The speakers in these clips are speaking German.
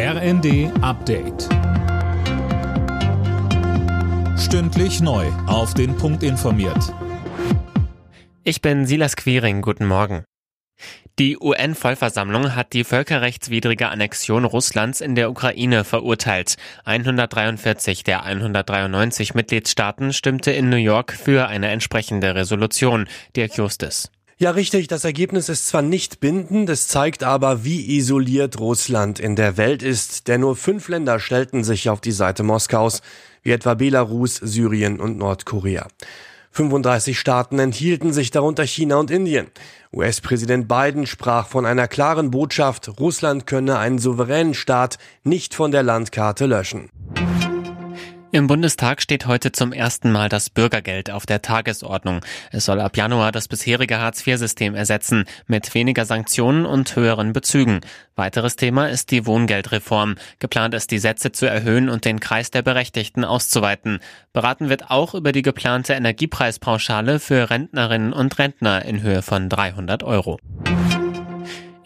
RND Update. Stündlich neu. Auf den Punkt informiert. Ich bin Silas Quiring. Guten Morgen. Die UN-Vollversammlung hat die völkerrechtswidrige Annexion Russlands in der Ukraine verurteilt. 143 der 193 Mitgliedstaaten stimmte in New York für eine entsprechende Resolution. Dirk Justus. Ja, richtig. Das Ergebnis ist zwar nicht bindend, es zeigt aber, wie isoliert Russland in der Welt ist, denn nur fünf Länder stellten sich auf die Seite Moskaus, wie etwa Belarus, Syrien und Nordkorea. 35 Staaten enthielten sich darunter China und Indien. US-Präsident Biden sprach von einer klaren Botschaft, Russland könne einen souveränen Staat nicht von der Landkarte löschen. Im Bundestag steht heute zum ersten Mal das Bürgergeld auf der Tagesordnung. Es soll ab Januar das bisherige Hartz-IV-System ersetzen, mit weniger Sanktionen und höheren Bezügen. Weiteres Thema ist die Wohngeldreform. Geplant ist, die Sätze zu erhöhen und den Kreis der Berechtigten auszuweiten. Beraten wird auch über die geplante Energiepreispauschale für Rentnerinnen und Rentner in Höhe von 300 Euro.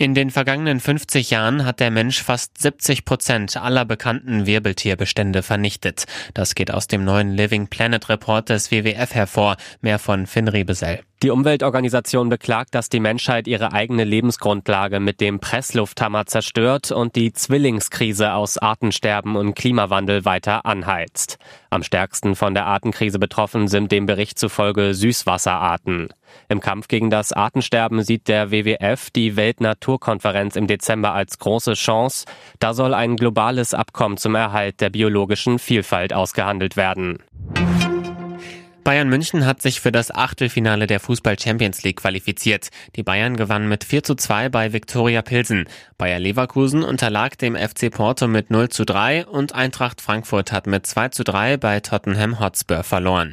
In den vergangenen 50 Jahren hat der Mensch fast 70 Prozent aller bekannten Wirbeltierbestände vernichtet. Das geht aus dem neuen Living Planet Report des WWF hervor. Mehr von Finn Riebesell. Die Umweltorganisation beklagt, dass die Menschheit ihre eigene Lebensgrundlage mit dem Presslufthammer zerstört und die Zwillingskrise aus Artensterben und Klimawandel weiter anheizt. Am stärksten von der Artenkrise betroffen sind dem Bericht zufolge Süßwasserarten. Im Kampf gegen das Artensterben sieht der WWF die Weltnaturkonferenz im Dezember als große Chance. Da soll ein globales Abkommen zum Erhalt der biologischen Vielfalt ausgehandelt werden. Bayern München hat sich für das Achtelfinale der Fußball Champions League qualifiziert. Die Bayern gewannen mit 4 zu 2 bei Viktoria Pilsen. Bayer Leverkusen unterlag dem FC Porto mit 0 zu 3 und Eintracht Frankfurt hat mit 2 zu 3 bei Tottenham Hotspur verloren.